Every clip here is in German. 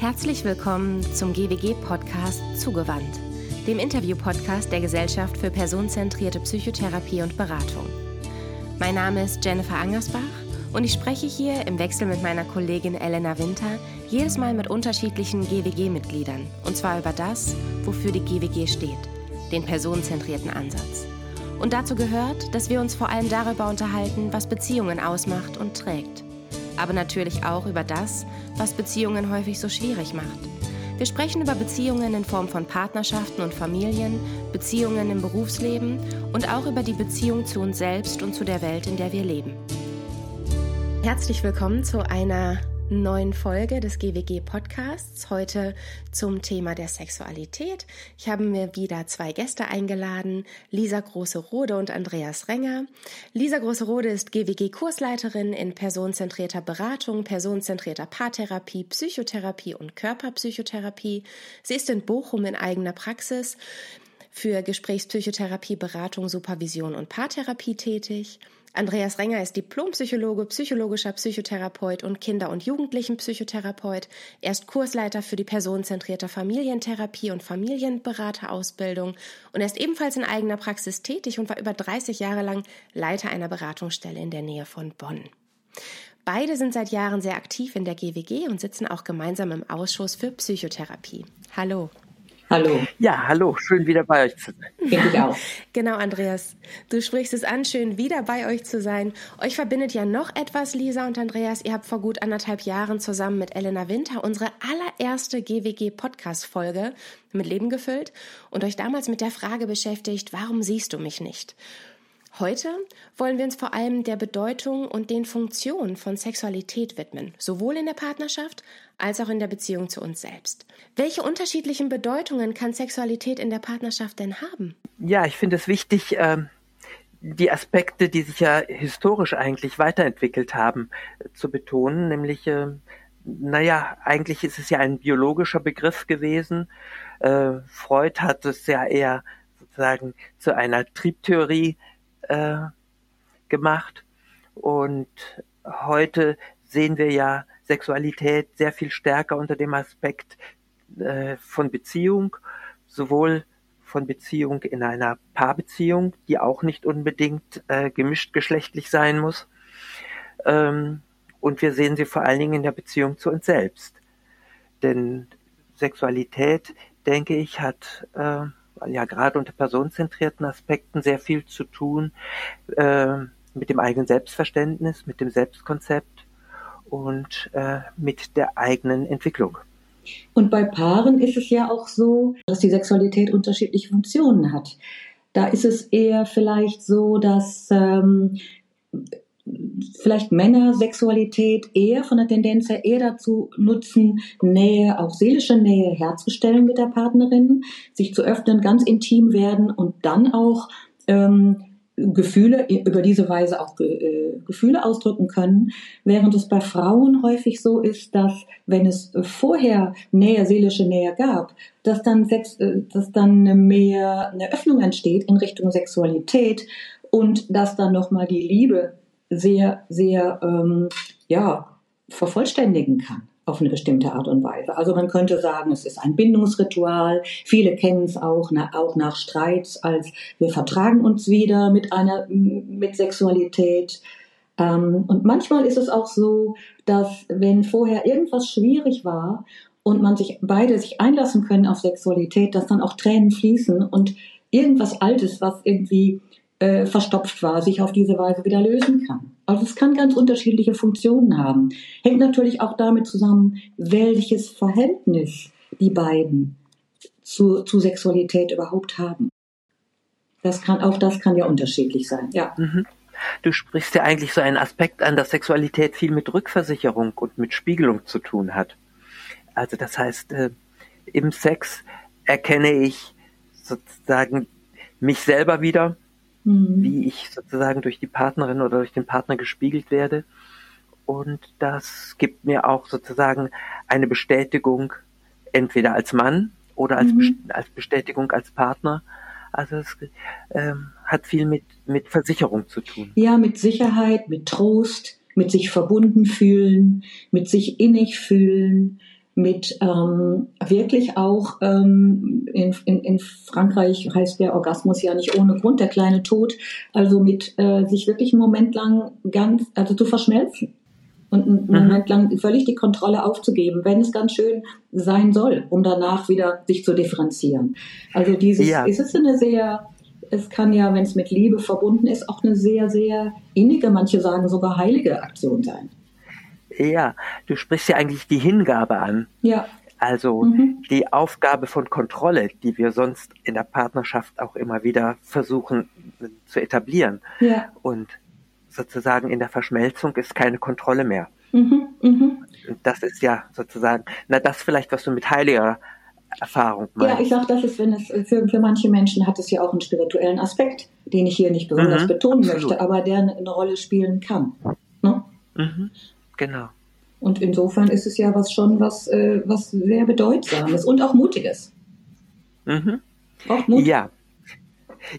Herzlich willkommen zum GWG-Podcast Zugewandt, dem Interview-Podcast der Gesellschaft für personenzentrierte Psychotherapie und Beratung. Mein Name ist Jennifer Angersbach und ich spreche hier im Wechsel mit meiner Kollegin Elena Winter jedes Mal mit unterschiedlichen GWG-Mitgliedern und zwar über das, wofür die GWG steht, den personenzentrierten Ansatz. Und dazu gehört, dass wir uns vor allem darüber unterhalten, was Beziehungen ausmacht und trägt aber natürlich auch über das, was Beziehungen häufig so schwierig macht. Wir sprechen über Beziehungen in Form von Partnerschaften und Familien, Beziehungen im Berufsleben und auch über die Beziehung zu uns selbst und zu der Welt, in der wir leben. Herzlich willkommen zu einer neuen Folge des GWG Podcasts. Heute zum Thema der Sexualität. Ich habe mir wieder zwei Gäste eingeladen, Lisa Große-Rode und Andreas Renger. Lisa Große-Rode ist GWG-Kursleiterin in personenzentrierter Beratung, personenzentrierter Paartherapie, Psychotherapie und Körperpsychotherapie. Sie ist in Bochum in eigener Praxis für Gesprächspsychotherapie, Beratung, Supervision und Paartherapie tätig. Andreas Renger ist Diplompsychologe, psychologischer Psychotherapeut und Kinder- und Jugendlichenpsychotherapeut. Er ist Kursleiter für die personenzentrierte Familientherapie und Familienberaterausbildung und er ist ebenfalls in eigener Praxis tätig und war über 30 Jahre lang Leiter einer Beratungsstelle in der Nähe von Bonn. Beide sind seit Jahren sehr aktiv in der GWG und sitzen auch gemeinsam im Ausschuss für Psychotherapie. Hallo. Hallo. Ja, hallo, schön wieder bei euch zu sein. Finde ich auch. Genau, Andreas. Du sprichst es an, schön wieder bei euch zu sein. Euch verbindet ja noch etwas, Lisa und Andreas. Ihr habt vor gut anderthalb Jahren zusammen mit Elena Winter unsere allererste GWG-Podcast-Folge mit Leben gefüllt und euch damals mit der Frage beschäftigt, warum siehst du mich nicht? Heute wollen wir uns vor allem der Bedeutung und den Funktionen von Sexualität widmen, sowohl in der Partnerschaft als auch in der Beziehung zu uns selbst. Welche unterschiedlichen Bedeutungen kann Sexualität in der Partnerschaft denn haben? Ja, ich finde es wichtig, ähm, die Aspekte, die sich ja historisch eigentlich weiterentwickelt haben, zu betonen, nämlich ähm, naja, eigentlich ist es ja ein biologischer Begriff gewesen. Äh, Freud hat es ja eher sozusagen zu einer Triebtheorie äh, gemacht. Und heute sehen wir ja Sexualität sehr viel stärker unter dem Aspekt äh, von Beziehung, sowohl von Beziehung in einer Paarbeziehung, die auch nicht unbedingt äh, gemischt geschlechtlich sein muss. Ähm, und wir sehen sie vor allen Dingen in der Beziehung zu uns selbst. Denn Sexualität, denke ich, hat äh, ja gerade unter personenzentrierten Aspekten sehr viel zu tun äh, mit dem eigenen Selbstverständnis, mit dem Selbstkonzept und äh, mit der eigenen Entwicklung. Und bei Paaren ist es ja auch so, dass die Sexualität unterschiedliche Funktionen hat. Da ist es eher vielleicht so, dass ähm, vielleicht Männer Sexualität eher von der Tendenz her eher dazu nutzen, Nähe, auch seelische Nähe herzustellen mit der Partnerin, sich zu öffnen, ganz intim werden und dann auch ähm, Gefühle über diese Weise auch äh, Gefühle ausdrücken können, während es bei Frauen häufig so ist, dass wenn es vorher Nähe, seelische Nähe gab, dass dann, Sex, äh, dass dann mehr eine Öffnung entsteht in Richtung Sexualität und dass dann nochmal die Liebe sehr, sehr, ähm, ja, vervollständigen kann auf eine bestimmte Art und Weise. Also man könnte sagen, es ist ein Bindungsritual. Viele kennen es auch, na, auch nach Streits als wir vertragen uns wieder mit einer, mit Sexualität. Ähm, und manchmal ist es auch so, dass wenn vorher irgendwas schwierig war und man sich beide sich einlassen können auf Sexualität, dass dann auch Tränen fließen und irgendwas Altes, was irgendwie äh, verstopft war, sich auf diese Weise wieder lösen kann. Also es kann ganz unterschiedliche Funktionen haben. Hängt natürlich auch damit zusammen, welches Verhältnis die beiden zu, zu Sexualität überhaupt haben. Das kann, auch das kann ja unterschiedlich sein, ja. Mhm. Du sprichst ja eigentlich so einen Aspekt an, dass Sexualität viel mit Rückversicherung und mit Spiegelung zu tun hat. Also das heißt, äh, im Sex erkenne ich sozusagen mich selber wieder, mhm. wie ich sozusagen durch die Partnerin oder durch den Partner gespiegelt werde. Und das gibt mir auch sozusagen eine Bestätigung, entweder als Mann oder als, mhm. als Bestätigung als Partner. Also es ähm, hat viel mit, mit Versicherung zu tun. Ja, mit Sicherheit, mit Trost, mit sich verbunden fühlen, mit sich innig fühlen, mit ähm, wirklich auch ähm, in, in, in Frankreich heißt der Orgasmus ja nicht ohne Grund der kleine Tod, also mit äh, sich wirklich einen Moment lang ganz, also zu verschmelzen und einen mhm. Moment lang völlig die Kontrolle aufzugeben, wenn es ganz schön sein soll, um danach wieder sich zu differenzieren. Also dieses, ja. ist es eine sehr, es kann ja, wenn es mit Liebe verbunden ist, auch eine sehr, sehr innige, manche sagen sogar heilige Aktion sein. Ja, du sprichst ja eigentlich die Hingabe an. Ja. Also mhm. die Aufgabe von Kontrolle, die wir sonst in der Partnerschaft auch immer wieder versuchen zu etablieren. Ja. Und sozusagen in der Verschmelzung ist keine Kontrolle mehr. Mhm. Mhm. Und das ist ja sozusagen, na das vielleicht, was du mit heiliger Erfahrung meinst. Ja, ich sage, das ist, wenn es für, für manche Menschen hat es ja auch einen spirituellen Aspekt, den ich hier nicht besonders mhm. betonen Absolut. möchte, aber der eine, eine Rolle spielen kann. Ne? Genau. Und insofern ist es ja was schon was, äh, was sehr Bedeutsames und auch Mutiges. Mhm. Auch Mut. Ja.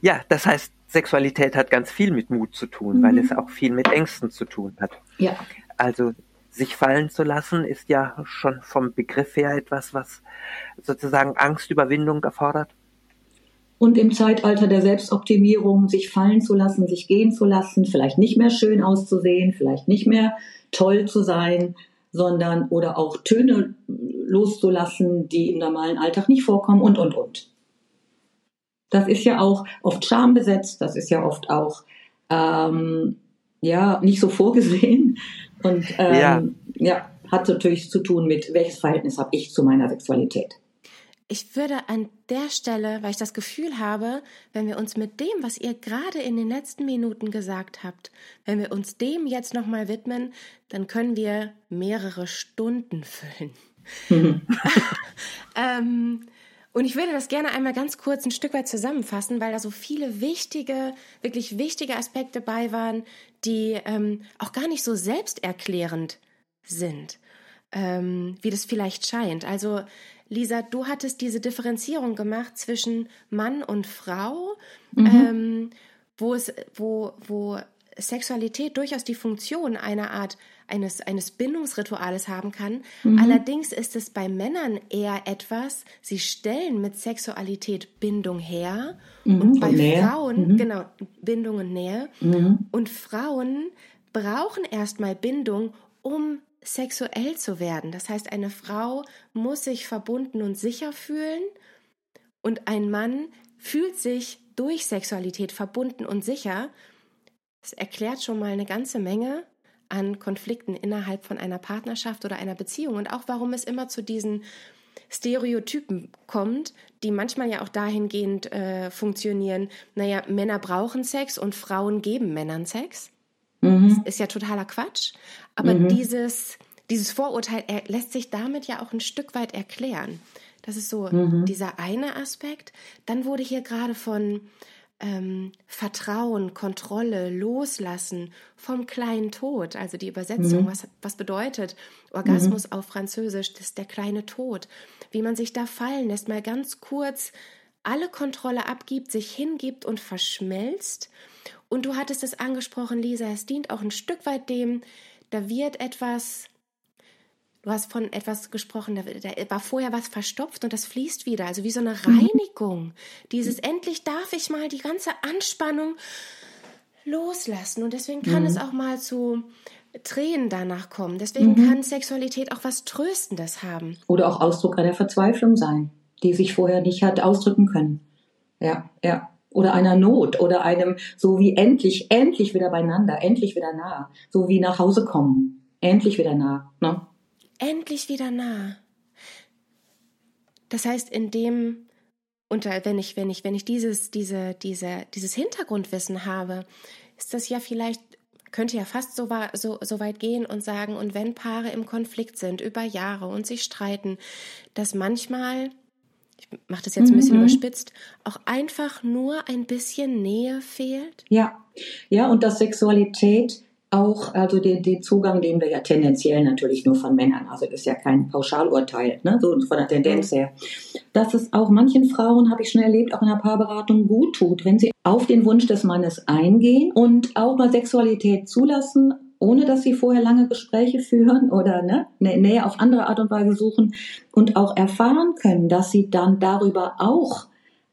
Ja, das heißt, Sexualität hat ganz viel mit Mut zu tun, mhm. weil es auch viel mit Ängsten zu tun hat. Ja. Also sich fallen zu lassen ist ja schon vom Begriff her etwas, was sozusagen Angstüberwindung erfordert. Und im Zeitalter der Selbstoptimierung sich fallen zu lassen, sich gehen zu lassen, vielleicht nicht mehr schön auszusehen, vielleicht nicht mehr toll zu sein, sondern oder auch Töne loszulassen, die im normalen Alltag nicht vorkommen und, und, und. Das ist ja auch oft schambesetzt, das ist ja oft auch ähm, ja nicht so vorgesehen und ähm, ja. ja, hat natürlich zu tun mit welches Verhältnis habe ich zu meiner Sexualität ich würde an der Stelle, weil ich das Gefühl habe, wenn wir uns mit dem, was ihr gerade in den letzten Minuten gesagt habt, wenn wir uns dem jetzt nochmal widmen, dann können wir mehrere Stunden füllen. Mhm. ähm, und ich würde das gerne einmal ganz kurz ein Stück weit zusammenfassen, weil da so viele wichtige, wirklich wichtige Aspekte bei waren, die ähm, auch gar nicht so selbsterklärend sind, ähm, wie das vielleicht scheint. Also Lisa, du hattest diese Differenzierung gemacht zwischen Mann und Frau, mhm. ähm, wo es, wo, wo Sexualität durchaus die Funktion einer Art eines, eines Bindungsrituales haben kann. Mhm. Allerdings ist es bei Männern eher etwas, sie stellen mit Sexualität Bindung her mhm. und bei Nähe. Frauen, mhm. genau, Bindung und Nähe. Mhm. Und Frauen brauchen erstmal Bindung, um sexuell zu werden. Das heißt, eine Frau muss sich verbunden und sicher fühlen und ein Mann fühlt sich durch Sexualität verbunden und sicher. Das erklärt schon mal eine ganze Menge an Konflikten innerhalb von einer Partnerschaft oder einer Beziehung und auch warum es immer zu diesen Stereotypen kommt, die manchmal ja auch dahingehend äh, funktionieren, naja, Männer brauchen Sex und Frauen geben Männern Sex. Mhm. Ist ja totaler Quatsch. Aber mhm. dieses, dieses Vorurteil lässt sich damit ja auch ein Stück weit erklären. Das ist so mhm. dieser eine Aspekt. Dann wurde hier gerade von ähm, Vertrauen, Kontrolle, Loslassen vom kleinen Tod, also die Übersetzung, mhm. was, was bedeutet Orgasmus mhm. auf Französisch, das ist der kleine Tod, wie man sich da fallen lässt, mal ganz kurz alle Kontrolle abgibt, sich hingibt und verschmelzt. Und du hattest es angesprochen, Lisa, es dient auch ein Stück weit dem, da wird etwas, du hast von etwas gesprochen, da, da, war vorher was verstopft und das fließt wieder, also wie so eine mhm. Reinigung. Dieses endlich darf ich mal die ganze Anspannung loslassen und deswegen kann mhm. es auch mal zu Tränen danach kommen. Deswegen mhm. kann Sexualität auch was Tröstendes haben. Oder auch Ausdruck einer Verzweiflung sein, die sich vorher nicht hat ausdrücken können. Ja, ja oder einer Not oder einem so wie endlich, endlich wieder beieinander, endlich wieder nah, so wie nach Hause kommen, endlich wieder nah. Ne? Endlich wieder nah. Das heißt, in dem unter wenn ich wenn ich wenn ich dieses diese diese dieses Hintergrundwissen habe, ist das ja vielleicht könnte ja fast so, so, so weit gehen und sagen, und wenn Paare im Konflikt sind über Jahre und sich streiten, dass manchmal ich mache das jetzt ein bisschen mhm. überspitzt, auch einfach nur ein bisschen Nähe fehlt? Ja, ja, und dass Sexualität auch, also den, den Zugang, den wir ja tendenziell natürlich nur von Männern, also das ist ja kein Pauschalurteil, ne, so von der Tendenz her, dass es auch manchen Frauen, habe ich schon erlebt, auch in der Paarberatung gut tut, wenn sie auf den Wunsch des Mannes eingehen und auch mal Sexualität zulassen, ohne dass sie vorher lange Gespräche führen oder ne, Nähe auf andere Art und Weise suchen und auch erfahren können, dass sie dann darüber auch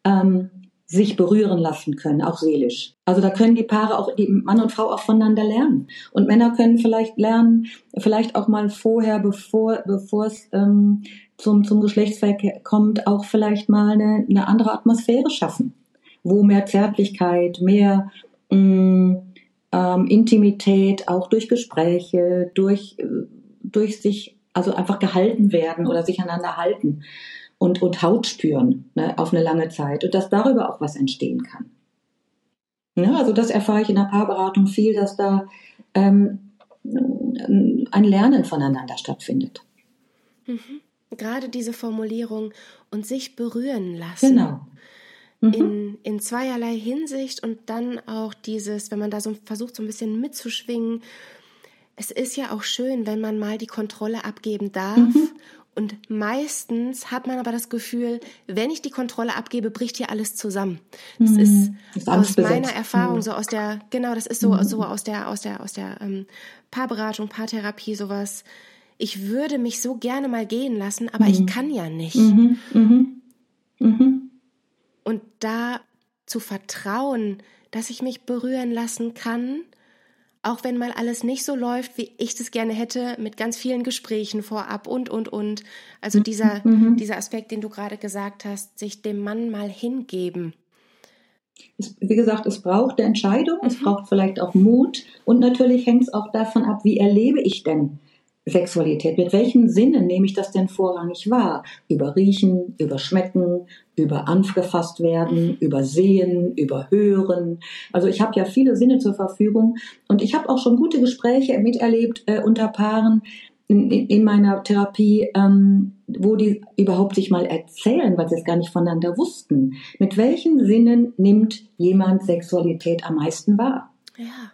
ähm, sich berühren lassen können, auch seelisch. Also da können die Paare auch, die Mann und Frau auch voneinander lernen. Und Männer können vielleicht lernen, vielleicht auch mal vorher, bevor, bevor es ähm, zum, zum Geschlechtsverkehr kommt, auch vielleicht mal eine, eine andere Atmosphäre schaffen, wo mehr Zärtlichkeit, mehr mh, mm, ähm, Intimität auch durch Gespräche, durch, äh, durch sich, also einfach gehalten werden oder sich einander halten und, und Haut spüren ne, auf eine lange Zeit und dass darüber auch was entstehen kann. Ja, also das erfahre ich in der Paarberatung viel, dass da ähm, ein Lernen voneinander stattfindet. Mhm. Gerade diese Formulierung und sich berühren lassen. Genau. Mhm. In, in zweierlei Hinsicht und dann auch dieses, wenn man da so versucht, so ein bisschen mitzuschwingen. Es ist ja auch schön, wenn man mal die Kontrolle abgeben darf. Mhm. Und meistens hat man aber das Gefühl, wenn ich die Kontrolle abgebe, bricht hier alles zusammen. Das mhm. ist, ist aus meiner Erfahrung, mhm. so aus der, genau, das ist so, mhm. so aus der, aus der, aus der ähm, Paarberatung, Paartherapie, sowas. Ich würde mich so gerne mal gehen lassen, aber ich mhm. kann ja nicht. Mhm. Mhm und da zu vertrauen, dass ich mich berühren lassen kann, auch wenn mal alles nicht so läuft, wie ich das gerne hätte, mit ganz vielen Gesprächen vorab und, und, und. Also dieser, mhm. dieser Aspekt, den du gerade gesagt hast, sich dem Mann mal hingeben. Es, wie gesagt, es braucht eine Entscheidung, mhm. es braucht vielleicht auch Mut und natürlich hängt es auch davon ab, wie erlebe ich denn Sexualität? Mit welchen Sinnen nehme ich das denn vorrangig wahr? Über Riechen, über Schmecken, über angefasst werden, mhm. über Sehen, über Hören. Also ich habe ja viele Sinne zur Verfügung und ich habe auch schon gute Gespräche miterlebt äh, unter Paaren in, in meiner Therapie, ähm, wo die überhaupt sich mal erzählen, weil sie es gar nicht voneinander wussten. Mit welchen Sinnen nimmt jemand Sexualität am meisten wahr? Ja.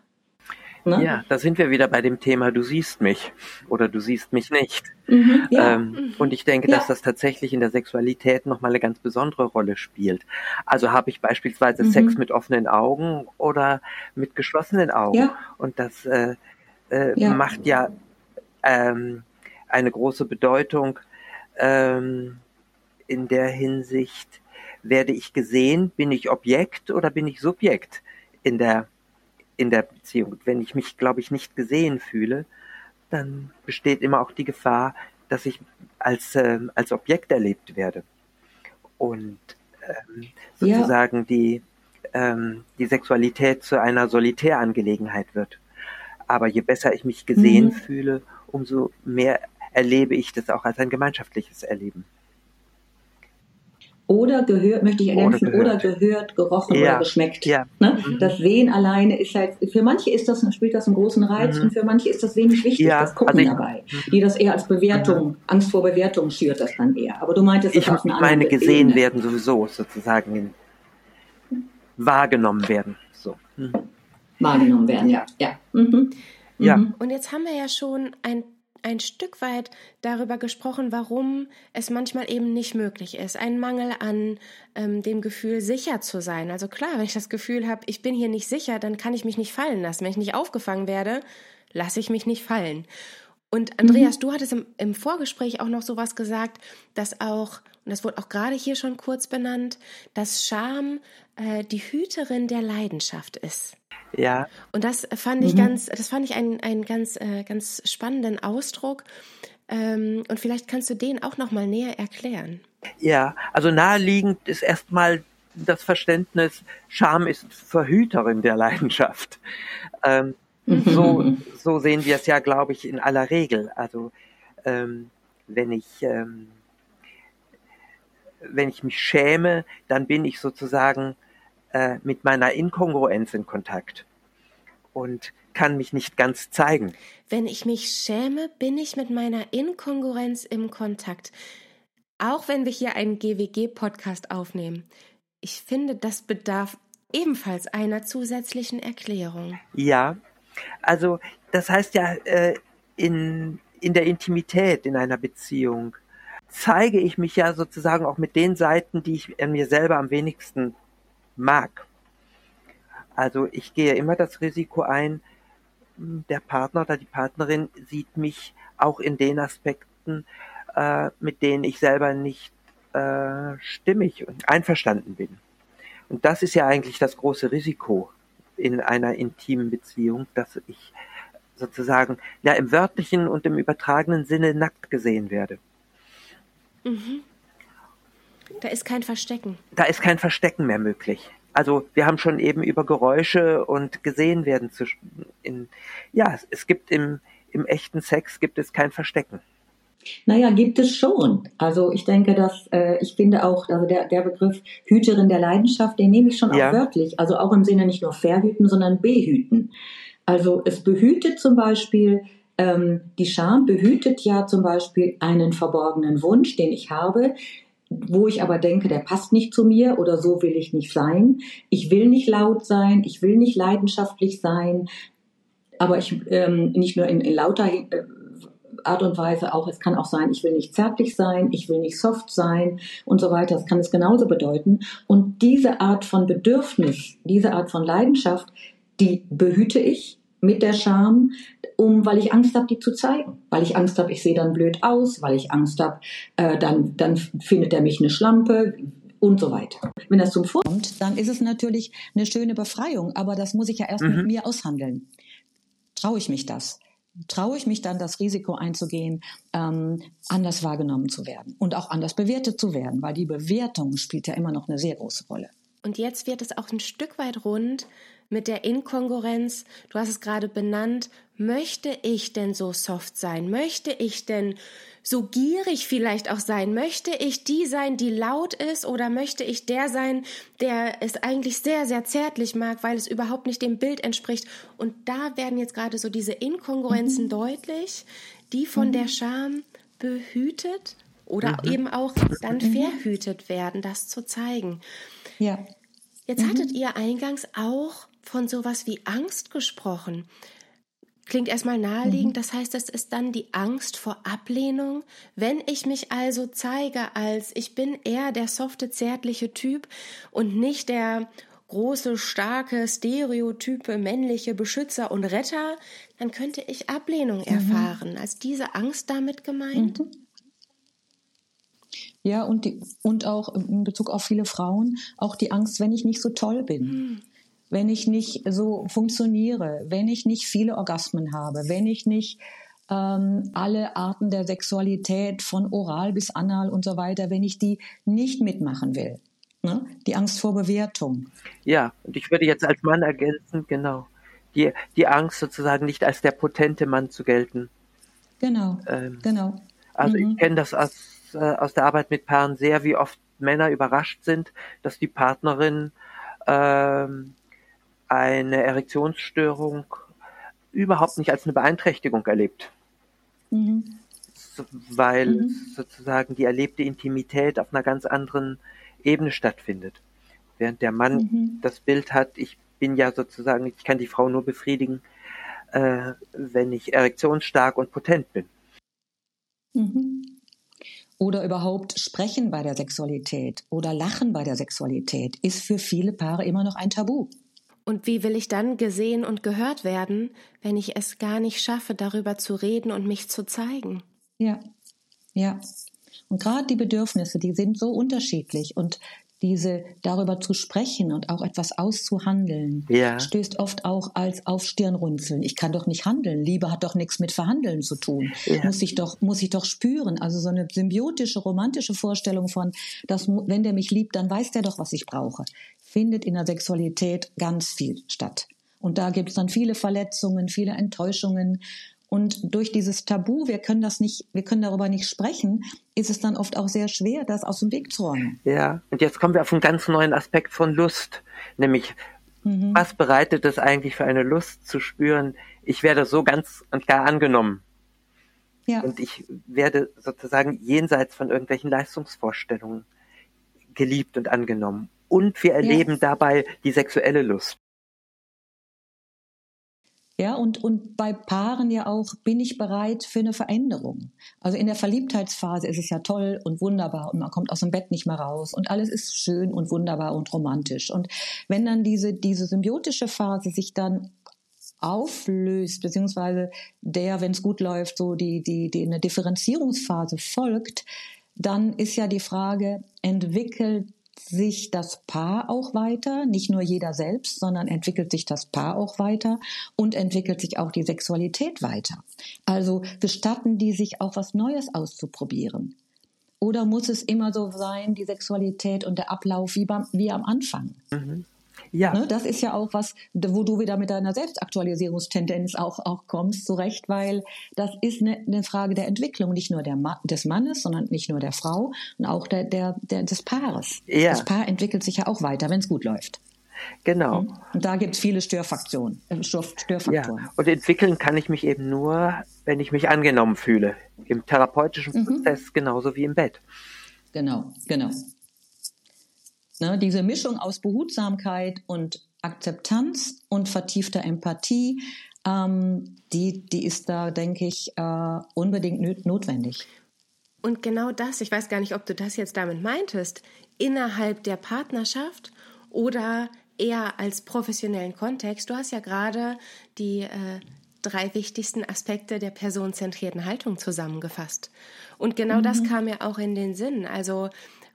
Ne? Ja, da sind wir wieder bei dem Thema, du siehst mich oder du siehst mich nicht. Mhm, ja. ähm. Und ich denke, ja. dass das tatsächlich in der Sexualität nochmal eine ganz besondere Rolle spielt. Also habe ich beispielsweise mhm. Sex mit offenen Augen oder mit geschlossenen Augen. Ja. Und das äh, äh, macht ja ähm, eine große Bedeutung ähm, in der Hinsicht, werde ich gesehen, bin ich Objekt oder bin ich Subjekt in der in der Beziehung. Wenn ich mich, glaube ich, nicht gesehen fühle, dann besteht immer auch die Gefahr, dass ich als, äh, als Objekt erlebt werde. Und ähm, sozusagen ja. die, ähm, die Sexualität zu einer Solitärangelegenheit wird. Aber je besser ich mich gesehen mhm. fühle, umso mehr erlebe ich das auch als ein gemeinschaftliches Erleben. Oder gehört, möchte ich ergänzen, oder gehört, oder gehört gerochen ja. oder geschmeckt. Ja. Ne? Mhm. Das Sehen alleine ist halt, für manche ist das, spielt das einen großen Reiz mhm. und für manche ist das wenig wichtig, ja. das Gucken also ich, dabei. Mhm. Die das eher als Bewertung, mhm. Angst vor Bewertung schürt das dann eher. Aber du meintest, ich das meine gesehen Ebene. werden sowieso sozusagen wahrgenommen werden. So. Mhm. Wahrgenommen werden, ja. Ja. Mhm. ja. Und jetzt haben wir ja schon ein ein Stück weit darüber gesprochen, warum es manchmal eben nicht möglich ist. Ein Mangel an ähm, dem Gefühl, sicher zu sein. Also klar, wenn ich das Gefühl habe, ich bin hier nicht sicher, dann kann ich mich nicht fallen lassen. Wenn ich nicht aufgefangen werde, lasse ich mich nicht fallen. Und Andreas, mhm. du hattest im, im, Vorgespräch auch noch sowas gesagt, dass auch, und das wurde auch gerade hier schon kurz benannt, dass Scham äh, die Hüterin der Leidenschaft ist. Ja. Und das fand ich mhm. ganz, das fand ich einen, einen ganz, äh, ganz spannenden Ausdruck. Ähm, und vielleicht kannst du den auch noch mal näher erklären. Ja, also naheliegend ist erstmal das Verständnis, Scham ist Verhüterin der Leidenschaft. Ähm, so, so sehen wir es ja, glaube ich, in aller Regel. Also ähm, wenn ich ähm, wenn ich mich schäme, dann bin ich sozusagen äh, mit meiner Inkongruenz in Kontakt und kann mich nicht ganz zeigen. Wenn ich mich schäme, bin ich mit meiner Inkongruenz im Kontakt. Auch wenn wir hier einen GWG-Podcast aufnehmen. Ich finde, das bedarf ebenfalls einer zusätzlichen Erklärung. Ja, also das heißt ja, äh, in, in der Intimität in einer Beziehung zeige ich mich ja sozusagen auch mit den Seiten, die ich an mir selber am wenigsten mag. Also ich gehe immer das Risiko ein, der Partner oder die Partnerin sieht mich auch in den Aspekten, äh, mit denen ich selber nicht äh, stimmig und einverstanden bin. Und das ist ja eigentlich das große Risiko in einer intimen Beziehung, dass ich sozusagen ja im wörtlichen und im übertragenen Sinne nackt gesehen werde. Mhm. Da ist kein Verstecken. Da ist kein Verstecken mehr möglich. Also wir haben schon eben über Geräusche und gesehen werden zu in ja, es gibt im im echten Sex gibt es kein Verstecken. Naja, gibt es schon. Also ich denke, dass äh, ich finde auch, also der, der Begriff Hüterin der Leidenschaft, den nehme ich schon ja. auch wörtlich. Also auch im Sinne nicht nur verhüten, sondern behüten. Also es behütet zum Beispiel, ähm, die Scham behütet ja zum Beispiel einen verborgenen Wunsch, den ich habe, wo ich aber denke, der passt nicht zu mir oder so will ich nicht sein. Ich will nicht laut sein, ich will nicht leidenschaftlich sein, aber ich ähm, nicht nur in, in lauter äh, Art und Weise auch, es kann auch sein, ich will nicht zärtlich sein, ich will nicht soft sein und so weiter. Das kann es genauso bedeuten. Und diese Art von Bedürfnis, diese Art von Leidenschaft, die behüte ich mit der Scham, um, weil ich Angst habe, die zu zeigen. Weil ich Angst habe, ich sehe dann blöd aus, weil ich Angst habe, äh, dann, dann findet er mich eine Schlampe, und so weiter. Wenn das zum Vorkommt, dann ist es natürlich eine schöne Befreiung, aber das muss ich ja erst mhm. mit mir aushandeln. Traue ich mich das? traue ich mich dann, das Risiko einzugehen, ähm, anders wahrgenommen zu werden und auch anders bewertet zu werden, weil die Bewertung spielt ja immer noch eine sehr große Rolle. Und jetzt wird es auch ein Stück weit rund mit der Inkongruenz. Du hast es gerade benannt. Möchte ich denn so soft sein? Möchte ich denn so gierig vielleicht auch sein? Möchte ich die sein, die laut ist oder möchte ich der sein, der es eigentlich sehr, sehr zärtlich mag, weil es überhaupt nicht dem Bild entspricht? Und da werden jetzt gerade so diese Inkongruenzen mhm. deutlich, die von mhm. der Scham behütet oder mhm. eben auch dann mhm. verhütet werden, das zu zeigen. Ja. Jetzt mhm. hattet ihr eingangs auch von sowas wie Angst gesprochen. Klingt erstmal naheliegend, mhm. das heißt, es ist dann die Angst vor Ablehnung. Wenn ich mich also zeige als ich bin eher der softe, zärtliche Typ und nicht der große, starke, stereotype, männliche Beschützer und Retter, dann könnte ich Ablehnung mhm. erfahren. Als diese Angst damit gemeint? Mhm. Ja, und, die, und auch in Bezug auf viele Frauen, auch die Angst, wenn ich nicht so toll bin. Wenn ich nicht so funktioniere, wenn ich nicht viele Orgasmen habe, wenn ich nicht ähm, alle Arten der Sexualität von oral bis anal und so weiter, wenn ich die nicht mitmachen will. Ne? Die Angst vor Bewertung. Ja, und ich würde jetzt als Mann ergänzen, genau, die, die Angst sozusagen nicht als der potente Mann zu gelten. Genau, ähm, genau. Also mhm. ich kenne das aus, äh, aus der Arbeit mit Paaren sehr, wie oft Männer überrascht sind, dass die Partnerin ähm, eine Erektionsstörung überhaupt nicht als eine Beeinträchtigung erlebt. Mhm. Weil mhm. sozusagen die erlebte Intimität auf einer ganz anderen Ebene stattfindet. Während der Mann mhm. das Bild hat, ich bin ja sozusagen, ich kann die Frau nur befriedigen, äh, wenn ich erektionsstark und potent bin. Mhm. Oder überhaupt sprechen bei der Sexualität oder lachen bei der Sexualität ist für viele Paare immer noch ein Tabu. Und wie will ich dann gesehen und gehört werden, wenn ich es gar nicht schaffe, darüber zu reden und mich zu zeigen? Ja, ja. Und gerade die Bedürfnisse, die sind so unterschiedlich und diese darüber zu sprechen und auch etwas auszuhandeln, ja. stößt oft auch als auf Stirnrunzeln. Ich kann doch nicht handeln. Liebe hat doch nichts mit Verhandeln zu tun. Ja. Muss ich doch, muss ich doch spüren. Also so eine symbiotische, romantische Vorstellung von, dass, wenn der mich liebt, dann weiß der doch, was ich brauche findet in der Sexualität ganz viel statt. Und da gibt es dann viele Verletzungen, viele Enttäuschungen. Und durch dieses Tabu, wir können das nicht, wir können darüber nicht sprechen, ist es dann oft auch sehr schwer, das aus dem Weg zu räumen. Ja, und jetzt kommen wir auf einen ganz neuen Aspekt von Lust, nämlich mhm. was bereitet es eigentlich für eine Lust zu spüren, ich werde so ganz und gar angenommen. Ja. Und ich werde sozusagen jenseits von irgendwelchen Leistungsvorstellungen geliebt und angenommen und wir erleben ja. dabei die sexuelle Lust. Ja, und, und bei Paaren ja auch, bin ich bereit für eine Veränderung? Also in der Verliebtheitsphase ist es ja toll und wunderbar und man kommt aus dem Bett nicht mehr raus und alles ist schön und wunderbar und romantisch. Und wenn dann diese, diese symbiotische Phase sich dann auflöst, beziehungsweise der, wenn es gut läuft, so die, die, die eine Differenzierungsphase folgt, dann ist ja die Frage, entwickelt sich das Paar auch weiter, nicht nur jeder selbst, sondern entwickelt sich das Paar auch weiter und entwickelt sich auch die Sexualität weiter. Also gestatten die sich auch was Neues auszuprobieren. Oder muss es immer so sein, die Sexualität und der Ablauf wie, beim, wie am Anfang? Mhm. Ja. Ne, das ist ja auch was, wo du wieder mit deiner Selbstaktualisierungstendenz auch, auch kommst, zurecht, weil das ist eine, eine Frage der Entwicklung, nicht nur der Ma des Mannes, sondern nicht nur der Frau und auch der, der, der des Paares. Ja. Das Paar entwickelt sich ja auch weiter, wenn es gut läuft. Genau. Hm? Und da gibt es viele Störfaktoren. Äh, Störfaktoren. Ja. Und entwickeln kann ich mich eben nur, wenn ich mich angenommen fühle. Im therapeutischen mhm. Prozess genauso wie im Bett. Genau, genau. Ne, diese Mischung aus Behutsamkeit und Akzeptanz und vertiefter Empathie, ähm, die, die ist da, denke ich, äh, unbedingt notwendig. Und genau das, ich weiß gar nicht, ob du das jetzt damit meintest, innerhalb der Partnerschaft oder eher als professionellen Kontext. Du hast ja gerade die äh, drei wichtigsten Aspekte der personenzentrierten Haltung zusammengefasst. Und genau mhm. das kam mir auch in den Sinn. Also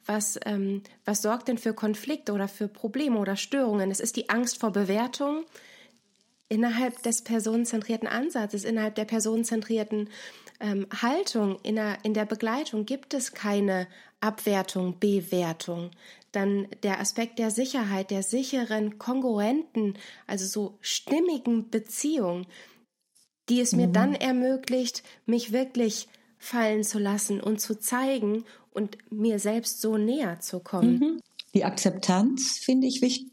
was, ähm, was sorgt denn für Konflikte oder für Probleme oder Störungen? Es ist die Angst vor Bewertung innerhalb des personenzentrierten Ansatzes, innerhalb der personenzentrierten ähm, Haltung, in der, in der Begleitung gibt es keine Abwertung, Bewertung. Dann der Aspekt der Sicherheit, der sicheren, kongruenten, also so stimmigen Beziehung, die es mhm. mir dann ermöglicht, mich wirklich fallen zu lassen und zu zeigen und mir selbst so näher zu kommen. Mhm. Die Akzeptanz finde ich wichtig.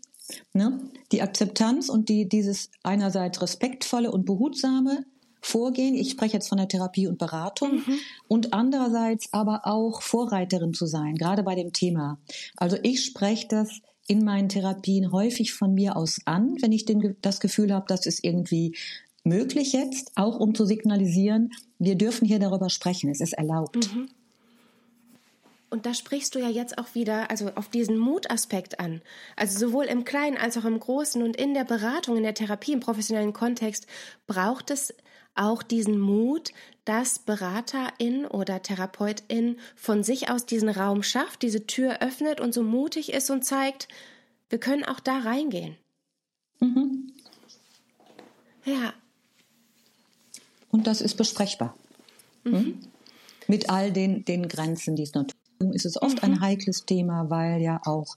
Ne? Die Akzeptanz und die, dieses einerseits respektvolle und behutsame Vorgehen. Ich spreche jetzt von der Therapie und Beratung mhm. und andererseits aber auch Vorreiterin zu sein, gerade bei dem Thema. Also ich spreche das in meinen Therapien häufig von mir aus an, wenn ich den, das Gefühl habe, das ist irgendwie möglich jetzt, auch um zu signalisieren, wir dürfen hier darüber sprechen, es ist erlaubt. Mhm. Und da sprichst du ja jetzt auch wieder, also auf diesen Mutaspekt an. Also sowohl im Kleinen als auch im Großen und in der Beratung, in der Therapie, im professionellen Kontext braucht es auch diesen Mut, dass Beraterin oder Therapeutin von sich aus diesen Raum schafft, diese Tür öffnet und so mutig ist und zeigt, wir können auch da reingehen. Mhm. Ja. Und das ist besprechbar. Mhm. Hm? Mit all den, den Grenzen, die es noch tun, ist es oft mhm. ein heikles Thema, weil ja auch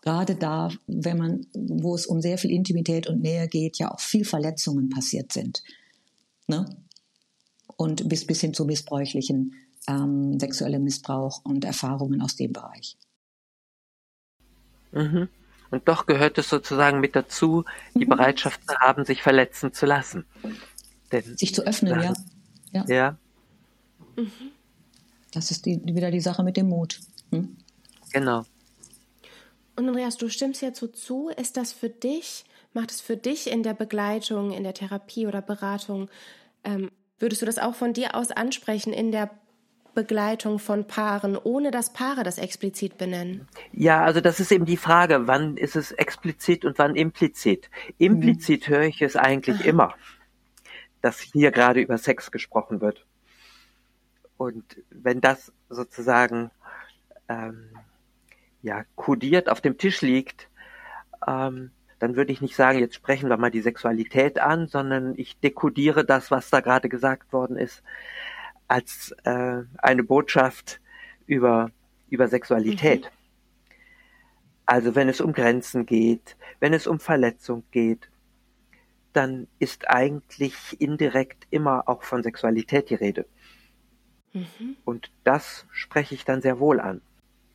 gerade da, wenn man, wo es um sehr viel Intimität und Nähe geht, ja auch viel Verletzungen passiert sind. Ne? Und bis, bis hin zu missbräuchlichen ähm, sexuellem Missbrauch und Erfahrungen aus dem Bereich. Mhm. Und doch gehört es sozusagen mit dazu, die mhm. Bereitschaft zu haben, sich verletzen zu lassen. Denn, sich zu öffnen, ja. Ja. ja. Mhm. Das ist die, wieder die Sache mit dem Mut. Hm? Genau. Und Andreas, du stimmst jetzt so zu. Ist das für dich, macht es für dich in der Begleitung, in der Therapie oder Beratung, ähm, würdest du das auch von dir aus ansprechen in der Begleitung von Paaren, ohne dass Paare das explizit benennen? Ja, also das ist eben die Frage, wann ist es explizit und wann implizit? Implizit mhm. höre ich es eigentlich Aha. immer, dass hier gerade über Sex gesprochen wird. Und wenn das sozusagen ähm, ja kodiert auf dem Tisch liegt, ähm, dann würde ich nicht sagen, jetzt sprechen wir mal die Sexualität an, sondern ich dekodiere das, was da gerade gesagt worden ist, als äh, eine Botschaft über, über Sexualität. Mhm. Also wenn es um Grenzen geht, wenn es um Verletzung geht, dann ist eigentlich indirekt immer auch von Sexualität die Rede. Mhm. Und das spreche ich dann sehr wohl an.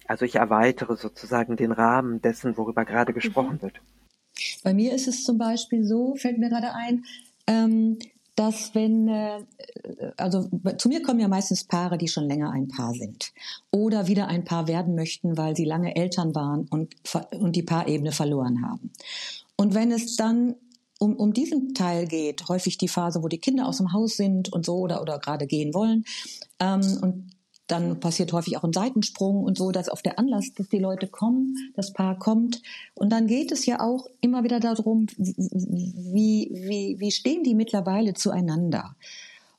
Also ich erweitere sozusagen den Rahmen dessen, worüber gerade gesprochen mhm. wird. Bei mir ist es zum Beispiel so, fällt mir gerade ein, ähm, dass wenn, äh, also zu mir kommen ja meistens Paare, die schon länger ein Paar sind oder wieder ein Paar werden möchten, weil sie lange Eltern waren und, und die Paarebene verloren haben. Und wenn es dann um, um diesen Teil geht, häufig die Phase, wo die Kinder aus dem Haus sind und so oder, oder gerade gehen wollen. Ähm, und dann passiert häufig auch ein Seitensprung und so, dass auf der Anlass, dass die Leute kommen, das Paar kommt. Und dann geht es ja auch immer wieder darum, wie, wie, wie stehen die mittlerweile zueinander?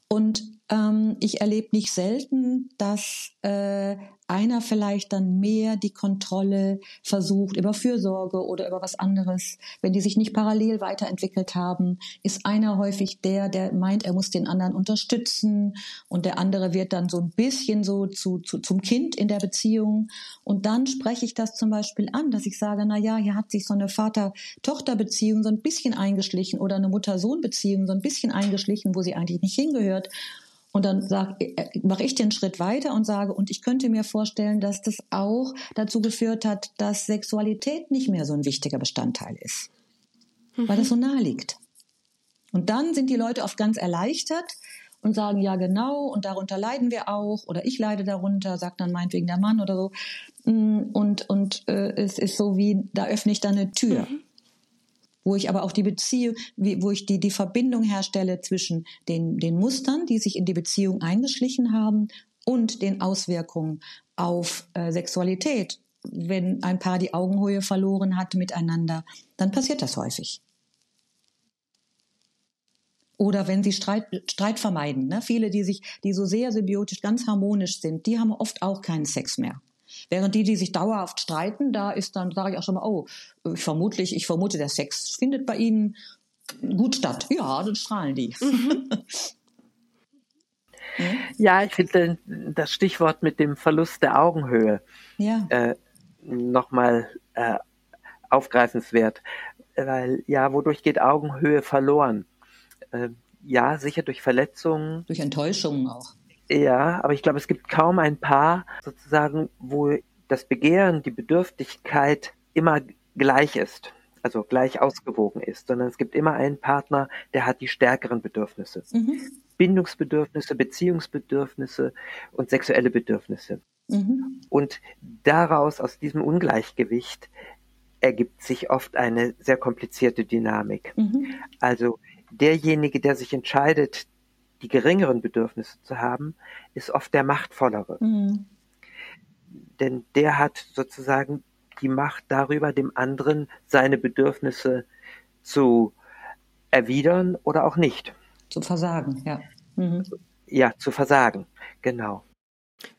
Und ähm, ich erlebe nicht selten, dass äh, einer vielleicht dann mehr die Kontrolle versucht über Fürsorge oder über was anderes. Wenn die sich nicht parallel weiterentwickelt haben, ist einer häufig der, der meint, er muss den anderen unterstützen und der andere wird dann so ein bisschen so zu, zu, zum Kind in der Beziehung. Und dann spreche ich das zum Beispiel an, dass ich sage, na ja, hier hat sich so eine Vater-Tochter-Beziehung so ein bisschen eingeschlichen oder eine Mutter-Sohn-Beziehung so ein bisschen eingeschlichen, wo sie eigentlich nicht hingehört. Und dann äh, mache ich den Schritt weiter und sage, und ich könnte mir vorstellen, dass das auch dazu geführt hat, dass Sexualität nicht mehr so ein wichtiger Bestandteil ist, mhm. weil das so nahe liegt. Und dann sind die Leute oft ganz erleichtert und sagen, ja genau, und darunter leiden wir auch, oder ich leide darunter, sagt dann meinetwegen der Mann oder so. Mm, und, und äh, es ist so wie, da öffne ich dann eine Tür. Mhm wo ich aber auch die Beziehung, wo ich die, die Verbindung herstelle zwischen den, den Mustern, die sich in die Beziehung eingeschlichen haben und den Auswirkungen auf äh, Sexualität. Wenn ein Paar die Augenhöhe verloren hat miteinander, dann passiert das häufig. Oder wenn sie Streit, Streit vermeiden. Ne? Viele, die sich, die so sehr symbiotisch, ganz harmonisch sind, die haben oft auch keinen Sex mehr. Während die, die sich dauerhaft streiten, da ist dann, sage ich auch schon mal, oh, ich vermutlich, ich vermute, der Sex findet bei ihnen gut statt. Ja, dann strahlen die. Mhm. ja, ich finde das Stichwort mit dem Verlust der Augenhöhe ja. äh, nochmal äh, aufgreifenswert. Weil, ja, wodurch geht Augenhöhe verloren? Äh, ja, sicher durch Verletzungen. Durch Enttäuschungen auch. Ja, aber ich glaube, es gibt kaum ein Paar sozusagen, wo das Begehren, die Bedürftigkeit immer gleich ist, also gleich ausgewogen ist, sondern es gibt immer einen Partner, der hat die stärkeren Bedürfnisse. Mhm. Bindungsbedürfnisse, Beziehungsbedürfnisse und sexuelle Bedürfnisse. Mhm. Und daraus, aus diesem Ungleichgewicht, ergibt sich oft eine sehr komplizierte Dynamik. Mhm. Also derjenige, der sich entscheidet, die geringeren Bedürfnisse zu haben, ist oft der Machtvollere. Mhm. Denn der hat sozusagen die Macht darüber, dem anderen seine Bedürfnisse zu erwidern oder auch nicht. Zu versagen, ja. Mhm. Ja, zu versagen, genau.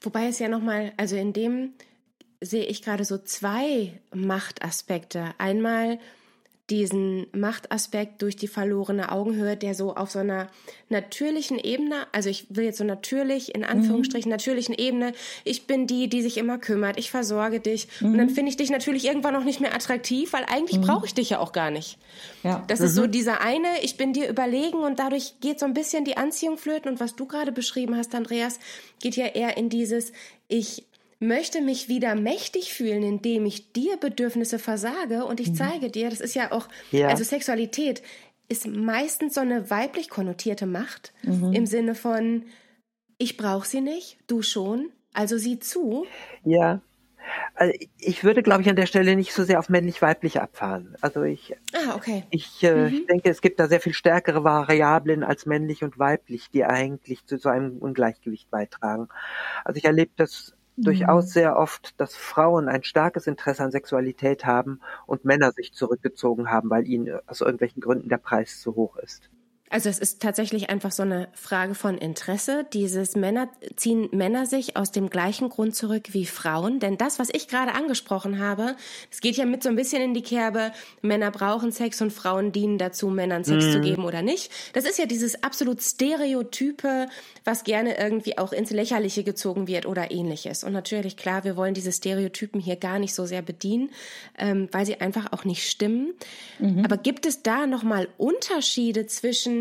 Wobei es ja nochmal, also in dem sehe ich gerade so zwei Machtaspekte. Einmal diesen Machtaspekt durch die verlorene Augenhöhe, der so auf so einer natürlichen Ebene, also ich will jetzt so natürlich, in Anführungsstrichen, mhm. natürlichen Ebene, ich bin die, die sich immer kümmert, ich versorge dich mhm. und dann finde ich dich natürlich irgendwann noch nicht mehr attraktiv, weil eigentlich mhm. brauche ich dich ja auch gar nicht. Ja. Das ist so mhm. dieser eine, ich bin dir überlegen und dadurch geht so ein bisschen die Anziehung flöten und was du gerade beschrieben hast, Andreas, geht ja eher in dieses, ich möchte mich wieder mächtig fühlen, indem ich dir Bedürfnisse versage und ich mhm. zeige dir, das ist ja auch, ja. also Sexualität ist meistens so eine weiblich konnotierte Macht mhm. im Sinne von, ich brauche sie nicht, du schon, also sieh zu. Ja. Also ich würde, glaube ich, an der Stelle nicht so sehr auf männlich-weiblich abfahren. Also ich, ah, okay. ich, äh, mhm. denke, es gibt da sehr viel stärkere Variablen als männlich und weiblich, die eigentlich zu so einem Ungleichgewicht beitragen. Also ich erlebe das durchaus mhm. sehr oft, dass Frauen ein starkes Interesse an Sexualität haben und Männer sich zurückgezogen haben, weil ihnen aus irgendwelchen Gründen der Preis zu hoch ist. Also es ist tatsächlich einfach so eine Frage von Interesse. Dieses Männer ziehen Männer sich aus dem gleichen Grund zurück wie Frauen. Denn das, was ich gerade angesprochen habe, es geht ja mit so ein bisschen in die Kerbe, Männer brauchen Sex und Frauen dienen dazu, Männern Sex mm. zu geben oder nicht. Das ist ja dieses absolut Stereotype, was gerne irgendwie auch ins Lächerliche gezogen wird oder ähnliches. Und natürlich, klar, wir wollen diese Stereotypen hier gar nicht so sehr bedienen, ähm, weil sie einfach auch nicht stimmen. Mhm. Aber gibt es da nochmal Unterschiede zwischen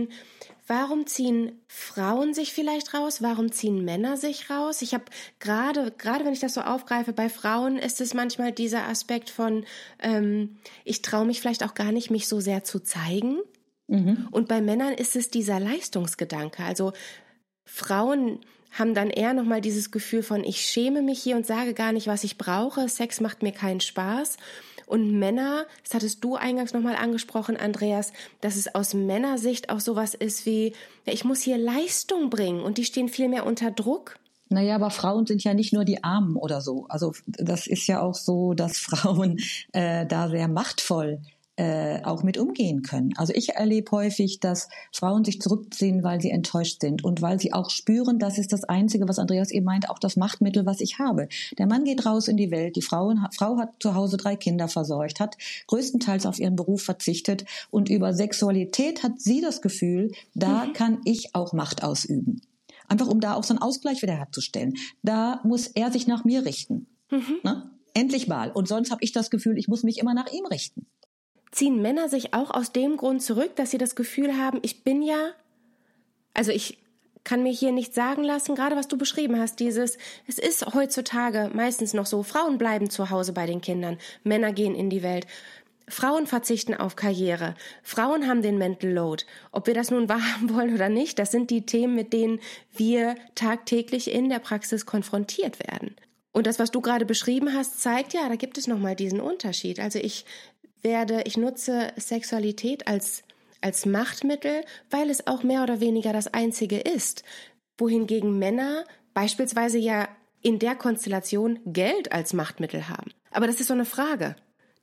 warum ziehen Frauen sich vielleicht raus? Warum ziehen Männer sich raus? Ich habe gerade, gerade wenn ich das so aufgreife, bei Frauen ist es manchmal dieser Aspekt von, ähm, ich traue mich vielleicht auch gar nicht, mich so sehr zu zeigen. Mhm. Und bei Männern ist es dieser Leistungsgedanke. Also Frauen haben dann eher nochmal dieses Gefühl von, ich schäme mich hier und sage gar nicht, was ich brauche. Sex macht mir keinen Spaß. Und Männer, das hattest du eingangs nochmal angesprochen, Andreas, dass es aus Männersicht auch sowas ist wie, ja, ich muss hier Leistung bringen und die stehen viel mehr unter Druck. Naja, aber Frauen sind ja nicht nur die Armen oder so. Also das ist ja auch so, dass Frauen äh, da sehr machtvoll äh, auch mit umgehen können. Also ich erlebe häufig, dass Frauen sich zurückziehen, weil sie enttäuscht sind und weil sie auch spüren, das ist das Einzige, was Andreas eben meint, auch das Machtmittel, was ich habe. Der Mann geht raus in die Welt, die Frau, Frau hat zu Hause drei Kinder versorgt, hat größtenteils auf ihren Beruf verzichtet und über Sexualität hat sie das Gefühl, da mhm. kann ich auch Macht ausüben. Einfach um da auch so einen Ausgleich wiederherzustellen. Da muss er sich nach mir richten. Mhm. Ne? Endlich mal. Und sonst habe ich das Gefühl, ich muss mich immer nach ihm richten ziehen Männer sich auch aus dem Grund zurück, dass sie das Gefühl haben, ich bin ja, also ich kann mir hier nicht sagen lassen, gerade was du beschrieben hast, dieses, es ist heutzutage meistens noch so, Frauen bleiben zu Hause bei den Kindern, Männer gehen in die Welt. Frauen verzichten auf Karriere. Frauen haben den Mental Load. Ob wir das nun wahrhaben wollen oder nicht, das sind die Themen, mit denen wir tagtäglich in der Praxis konfrontiert werden. Und das, was du gerade beschrieben hast, zeigt ja, da gibt es nochmal diesen Unterschied. Also ich werde, ich nutze Sexualität als, als Machtmittel, weil es auch mehr oder weniger das einzige ist. Wohingegen Männer beispielsweise ja in der Konstellation Geld als Machtmittel haben. Aber das ist so eine Frage,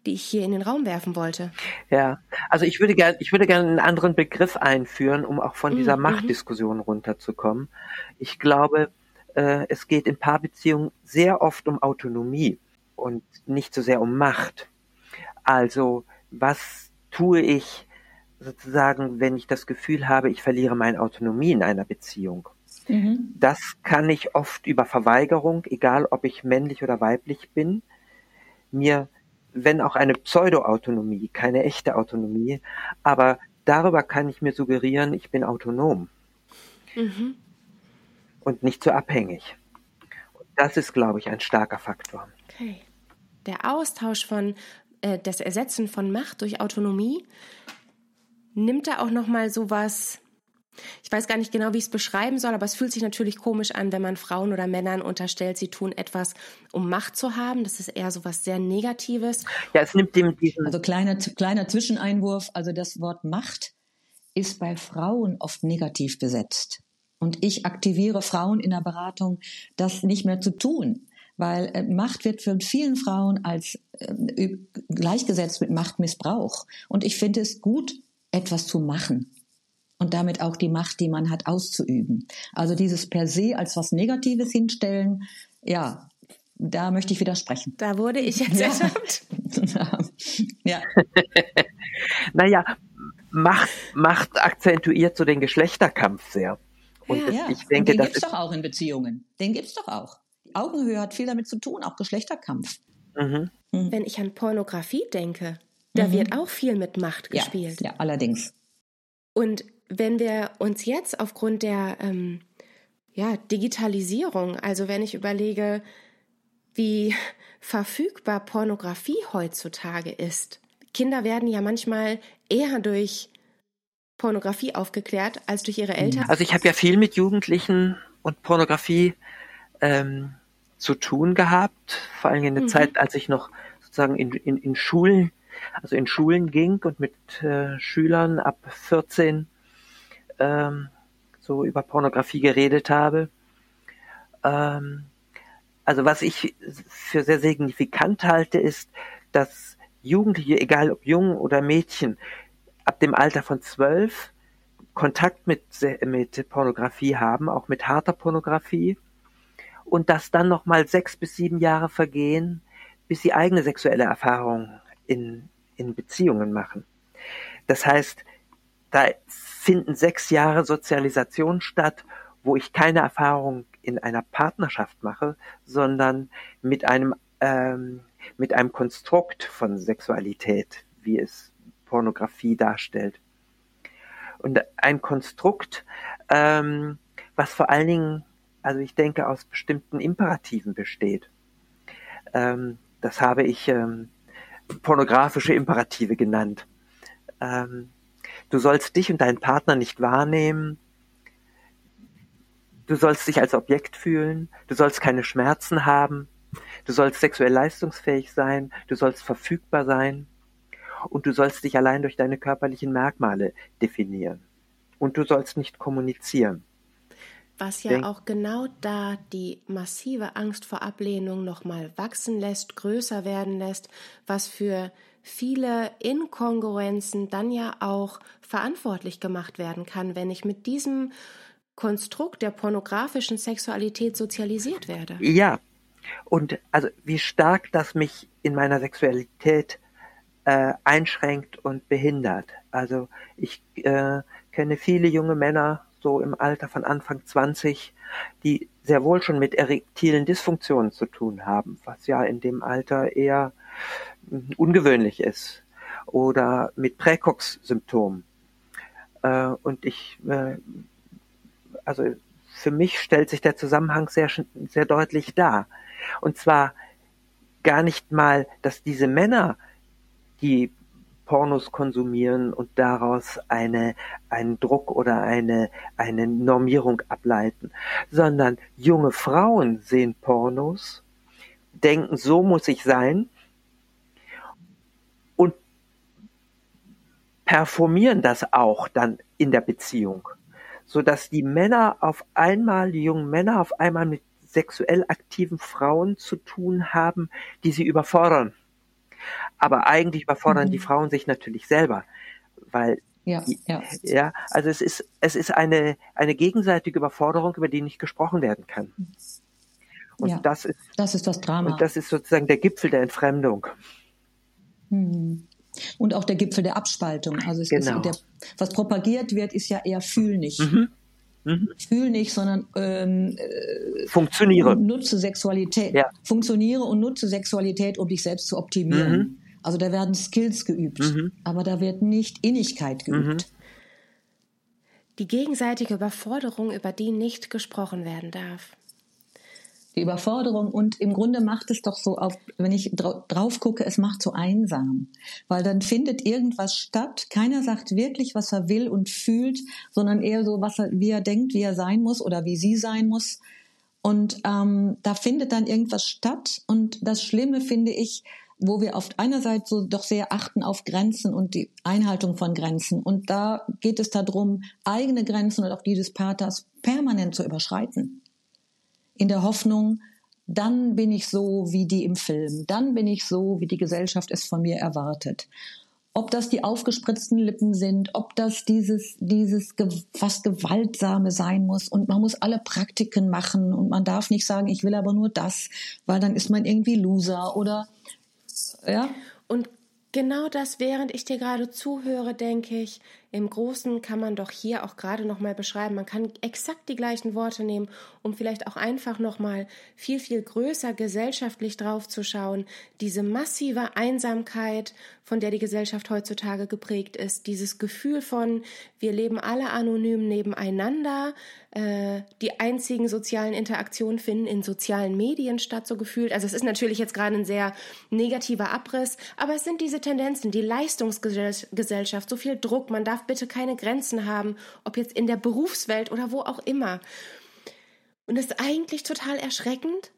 die ich hier in den Raum werfen wollte. Ja, also ich würde gerne, ich würde gerne einen anderen Begriff einführen, um auch von dieser mhm. Machtdiskussion runterzukommen. Ich glaube, äh, es geht in Paarbeziehungen sehr oft um Autonomie und nicht so sehr um Macht. Also, was tue ich sozusagen, wenn ich das Gefühl habe, ich verliere meine Autonomie in einer Beziehung? Mhm. Das kann ich oft über Verweigerung, egal ob ich männlich oder weiblich bin, mir, wenn auch eine Pseudo-Autonomie, keine echte Autonomie, aber darüber kann ich mir suggerieren, ich bin autonom mhm. und nicht so abhängig. Das ist, glaube ich, ein starker Faktor. Okay. Der Austausch von äh, das Ersetzen von Macht durch Autonomie nimmt da auch noch mal sowas ich weiß gar nicht genau, wie ich es beschreiben soll, aber es fühlt sich natürlich komisch an, wenn man Frauen oder Männern unterstellt, sie tun etwas, um Macht zu haben. Das ist eher so was sehr Negatives. Ja, es nimmt dem diesen. Also kleiner, kleiner Zwischeneinwurf. Also das Wort Macht ist bei Frauen oft negativ besetzt. Und ich aktiviere Frauen in der Beratung, das nicht mehr zu tun weil äh, Macht wird für vielen Frauen als äh, gleichgesetzt mit Machtmissbrauch. Und ich finde es gut, etwas zu machen und damit auch die Macht, die man hat, auszuüben. Also dieses per se als was Negatives hinstellen, ja, da möchte ich widersprechen. Da wurde ich jetzt ja. ertappt. ja. naja, Macht, Macht akzentuiert so den Geschlechterkampf sehr. Und ja, das, ich denke, und den das gibt's doch auch in Beziehungen. Den gibt's doch auch. Augenhöhe hat viel damit zu tun, auch Geschlechterkampf. Mhm. Mhm. Wenn ich an Pornografie denke, da mhm. wird auch viel mit Macht gespielt. Ja, ja, allerdings. Und wenn wir uns jetzt aufgrund der ähm, ja, Digitalisierung, also wenn ich überlege, wie verfügbar Pornografie heutzutage ist. Kinder werden ja manchmal eher durch Pornografie aufgeklärt als durch ihre Eltern. Also ich habe ja viel mit Jugendlichen und Pornografie ähm, zu tun gehabt, vor allem in der mhm. Zeit, als ich noch sozusagen in, in, in Schulen, also in Schulen ging und mit äh, Schülern ab 14 ähm, so über Pornografie geredet habe. Ähm, also was ich für sehr signifikant halte, ist, dass Jugendliche, egal ob jung oder Mädchen, ab dem Alter von zwölf Kontakt mit, mit Pornografie haben, auch mit harter Pornografie und dass dann nochmal sechs bis sieben Jahre vergehen, bis sie eigene sexuelle Erfahrungen in, in Beziehungen machen. Das heißt, da finden sechs Jahre Sozialisation statt, wo ich keine Erfahrung in einer Partnerschaft mache, sondern mit einem ähm, mit einem Konstrukt von Sexualität, wie es Pornografie darstellt. Und ein Konstrukt, ähm, was vor allen Dingen also ich denke, aus bestimmten Imperativen besteht. Ähm, das habe ich ähm, pornografische Imperative genannt. Ähm, du sollst dich und deinen Partner nicht wahrnehmen. Du sollst dich als Objekt fühlen. Du sollst keine Schmerzen haben. Du sollst sexuell leistungsfähig sein. Du sollst verfügbar sein. Und du sollst dich allein durch deine körperlichen Merkmale definieren. Und du sollst nicht kommunizieren. Was ja auch genau da die massive Angst vor Ablehnung nochmal wachsen lässt, größer werden lässt, was für viele Inkongruenzen dann ja auch verantwortlich gemacht werden kann, wenn ich mit diesem Konstrukt der pornografischen Sexualität sozialisiert werde. Ja, und also wie stark das mich in meiner Sexualität äh, einschränkt und behindert. Also ich äh, kenne viele junge Männer, so im Alter von Anfang 20, die sehr wohl schon mit erektilen Dysfunktionen zu tun haben, was ja in dem Alter eher hm, ungewöhnlich ist. Oder mit Präcox-Symptomen. Äh, und ich, äh, also für mich stellt sich der Zusammenhang sehr, sehr deutlich dar. Und zwar gar nicht mal, dass diese Männer, die Pornos konsumieren und daraus eine, einen Druck oder eine, eine Normierung ableiten, sondern junge Frauen sehen Pornos, denken, so muss ich sein und performieren das auch dann in der Beziehung, so dass die Männer auf einmal, die jungen Männer auf einmal mit sexuell aktiven Frauen zu tun haben, die sie überfordern aber eigentlich überfordern mhm. die Frauen sich natürlich selber, weil ja, ja. ja, also es ist, es ist eine, eine gegenseitige Überforderung, über die nicht gesprochen werden kann. Und ja, das ist, das ist das Drama. Und das ist sozusagen der Gipfel der Entfremdung. Mhm. Und auch der Gipfel der Abspaltung. Also genau. ist der, was propagiert wird, ist ja eher fühl nicht. Mhm. Mhm. Fühl nicht, sondern ähm, äh, funktioniere. Nutze Sexualität. Ja. Funktioniere und nutze Sexualität, um dich selbst zu optimieren. Mhm. Also da werden Skills geübt, mhm. aber da wird nicht Innigkeit geübt. Mhm. Die gegenseitige Überforderung, über die nicht gesprochen werden darf. Die Überforderung und im Grunde macht es doch so, auf, wenn ich drauf gucke, es macht so einsam, weil dann findet irgendwas statt. Keiner sagt wirklich, was er will und fühlt, sondern eher so, was er, wie er denkt, wie er sein muss oder wie sie sein muss. Und ähm, da findet dann irgendwas statt. Und das Schlimme finde ich, wo wir auf einer Seite so doch sehr achten auf Grenzen und die Einhaltung von Grenzen. Und da geht es darum, eigene Grenzen und auch die des Paters permanent zu überschreiten. In der Hoffnung, dann bin ich so wie die im Film, dann bin ich so, wie die Gesellschaft es von mir erwartet. Ob das die aufgespritzten Lippen sind, ob das dieses, dieses fast Gewaltsame sein muss und man muss alle Praktiken machen und man darf nicht sagen, ich will aber nur das, weil dann ist man irgendwie Loser oder ja. Und genau das, während ich dir gerade zuhöre, denke ich, im Großen kann man doch hier auch gerade noch mal beschreiben. Man kann exakt die gleichen Worte nehmen, um vielleicht auch einfach noch mal viel viel größer gesellschaftlich drauf zu schauen. Diese massive Einsamkeit, von der die Gesellschaft heutzutage geprägt ist, dieses Gefühl von wir leben alle anonym nebeneinander, äh, die einzigen sozialen Interaktionen finden in sozialen Medien statt, so gefühlt. Also es ist natürlich jetzt gerade ein sehr negativer Abriss, aber es sind diese Tendenzen, die Leistungsgesellschaft, so viel Druck, man darf bitte keine Grenzen haben, ob jetzt in der Berufswelt oder wo auch immer. Und es ist eigentlich total erschreckend.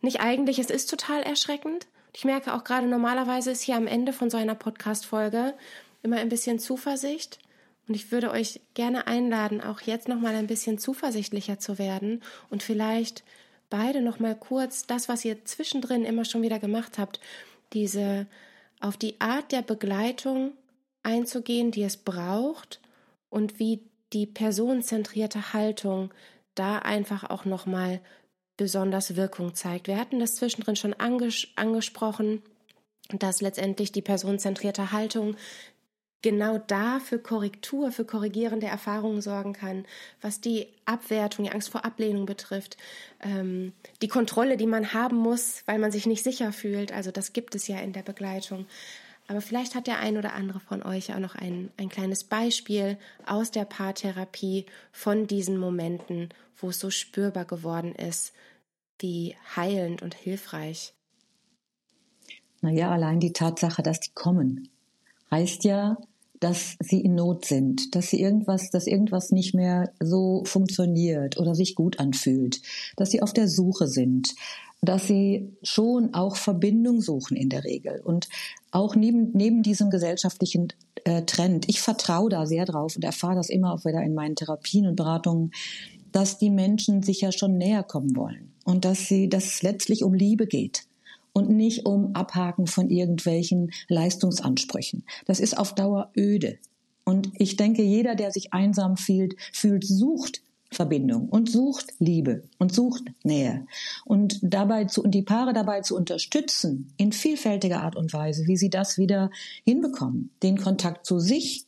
Nicht eigentlich, es ist total erschreckend. Ich merke auch gerade, normalerweise ist hier am Ende von so einer Podcast-Folge immer ein bisschen Zuversicht. Und ich würde euch gerne einladen, auch jetzt nochmal ein bisschen zuversichtlicher zu werden und vielleicht beide nochmal kurz das, was ihr zwischendrin immer schon wieder gemacht habt, diese auf die Art der Begleitung einzugehen, die es braucht und wie die personenzentrierte Haltung da einfach auch nochmal besonders Wirkung zeigt. Wir hatten das zwischendrin schon anges angesprochen, dass letztendlich die personenzentrierte Haltung genau da für Korrektur, für korrigierende Erfahrungen sorgen kann, was die Abwertung, die Angst vor Ablehnung betrifft, ähm, die Kontrolle, die man haben muss, weil man sich nicht sicher fühlt. Also das gibt es ja in der Begleitung. Aber vielleicht hat der ein oder andere von euch auch noch ein, ein kleines Beispiel aus der Paartherapie von diesen Momenten, wo es so spürbar geworden ist, wie heilend und hilfreich. Naja, allein die Tatsache, dass die kommen, heißt ja, dass sie in Not sind, dass sie irgendwas, dass irgendwas nicht mehr so funktioniert oder sich gut anfühlt, dass sie auf der Suche sind, dass sie schon auch Verbindung suchen in der Regel und auch neben, neben diesem gesellschaftlichen äh, Trend. Ich vertraue da sehr drauf und erfahre das immer auch wieder in meinen Therapien und Beratungen, dass die Menschen sich ja schon näher kommen wollen und dass sie, dass es letztlich um Liebe geht und nicht um Abhaken von irgendwelchen Leistungsansprüchen. Das ist auf Dauer öde. Und ich denke, jeder, der sich einsam fühlt, fühlt, sucht Verbindung und sucht Liebe und sucht Nähe. Und dabei zu, und die Paare dabei zu unterstützen, in vielfältiger Art und Weise, wie sie das wieder hinbekommen, den Kontakt zu sich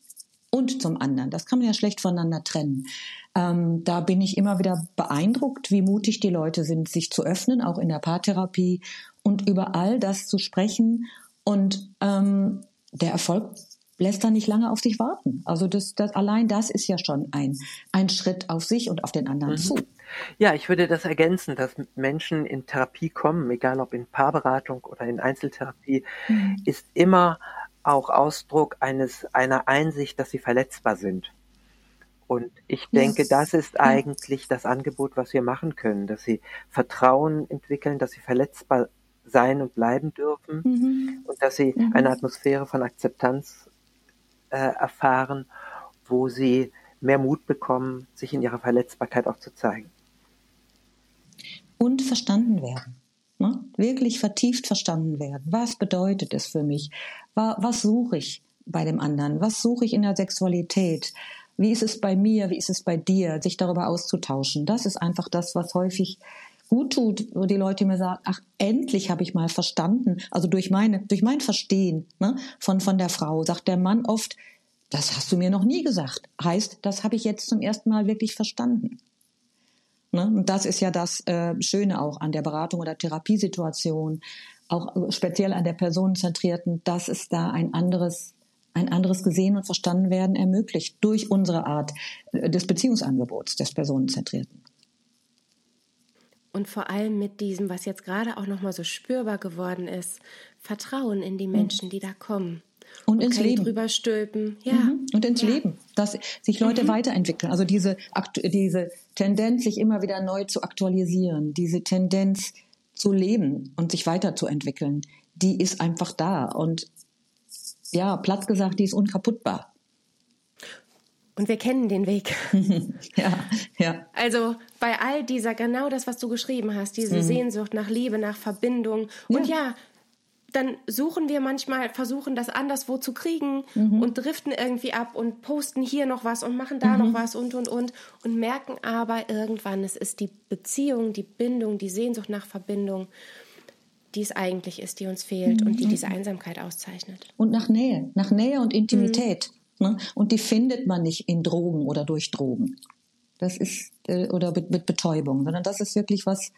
und zum anderen. Das kann man ja schlecht voneinander trennen. Ähm, da bin ich immer wieder beeindruckt, wie mutig die Leute sind, sich zu öffnen, auch in der Paartherapie und über all das zu sprechen. Und ähm, der Erfolg lässt dann nicht lange auf sich warten. Also das, das, allein das ist ja schon ein, ein Schritt auf sich und auf den anderen mhm. zu. Ja, ich würde das ergänzen, dass Menschen in Therapie kommen, egal ob in Paarberatung oder in Einzeltherapie, mhm. ist immer auch Ausdruck eines, einer Einsicht, dass sie verletzbar sind. Und ich denke, das ist eigentlich das Angebot, was wir machen können, dass sie Vertrauen entwickeln, dass sie verletzbar sein und bleiben dürfen mhm. und dass sie mhm. eine Atmosphäre von Akzeptanz äh, erfahren, wo sie mehr Mut bekommen, sich in ihrer Verletzbarkeit auch zu zeigen. Und verstanden werden. Ne? Wirklich vertieft verstanden werden. Was bedeutet es für mich? Was suche ich bei dem anderen? Was suche ich in der Sexualität? Wie ist es bei mir? Wie ist es bei dir? Sich darüber auszutauschen. Das ist einfach das, was häufig gut tut, wo die Leute mir sagen, ach, endlich habe ich mal verstanden, also durch meine, durch mein Verstehen ne, von, von der Frau, sagt der Mann oft, das hast du mir noch nie gesagt. Heißt, das habe ich jetzt zum ersten Mal wirklich verstanden. Ne? Und das ist ja das äh, Schöne auch an der Beratung oder Therapiesituation, auch speziell an der personenzentrierten, dass es da ein anderes ein anderes gesehen und verstanden werden ermöglicht durch unsere Art äh, des Beziehungsangebots des personenzentrierten. Und vor allem mit diesem, was jetzt gerade auch nochmal so spürbar geworden ist, Vertrauen in die Menschen, die da kommen. Und, und ins Leben. drüber stülpen. Ja. Mhm. Und ins ja. Leben. Dass sich Leute mhm. weiterentwickeln. Also diese, diese Tendenz, sich immer wieder neu zu aktualisieren, diese Tendenz zu leben und sich weiterzuentwickeln, die ist einfach da. Und ja, platt gesagt, die ist unkaputtbar. Und wir kennen den Weg. ja, ja. Also bei all dieser, genau das, was du geschrieben hast, diese mhm. Sehnsucht nach Liebe, nach Verbindung. Und ja, dann suchen wir manchmal, versuchen das anderswo zu kriegen mhm. und driften irgendwie ab und posten hier noch was und machen da mhm. noch was und und und und merken aber irgendwann, es ist die Beziehung, die Bindung, die Sehnsucht nach Verbindung, die es eigentlich ist, die uns fehlt mhm. und die diese Einsamkeit auszeichnet. Und nach Nähe, nach Nähe und Intimität. Mhm. Ne? Und die findet man nicht in Drogen oder durch Drogen. Das ist, äh, oder mit, mit Betäubung, sondern das ist wirklich was,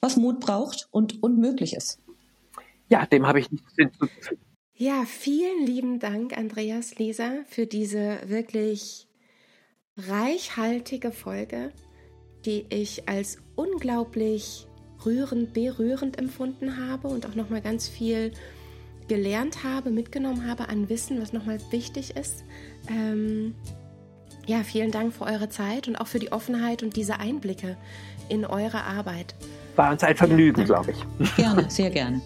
was Mut braucht und, und möglich ist. Ja, dem habe ich nichts hinzuzufügen. Ja, vielen lieben Dank, Andreas Lisa, für diese wirklich reichhaltige Folge, die ich als unglaublich rührend, berührend empfunden habe und auch nochmal ganz viel gelernt habe, mitgenommen habe an Wissen, was nochmal wichtig ist. Ähm, ja, vielen Dank für eure Zeit und auch für die Offenheit und diese Einblicke in eure Arbeit. War uns ein Vergnügen, ja, glaube ich. Gerne, sehr gerne.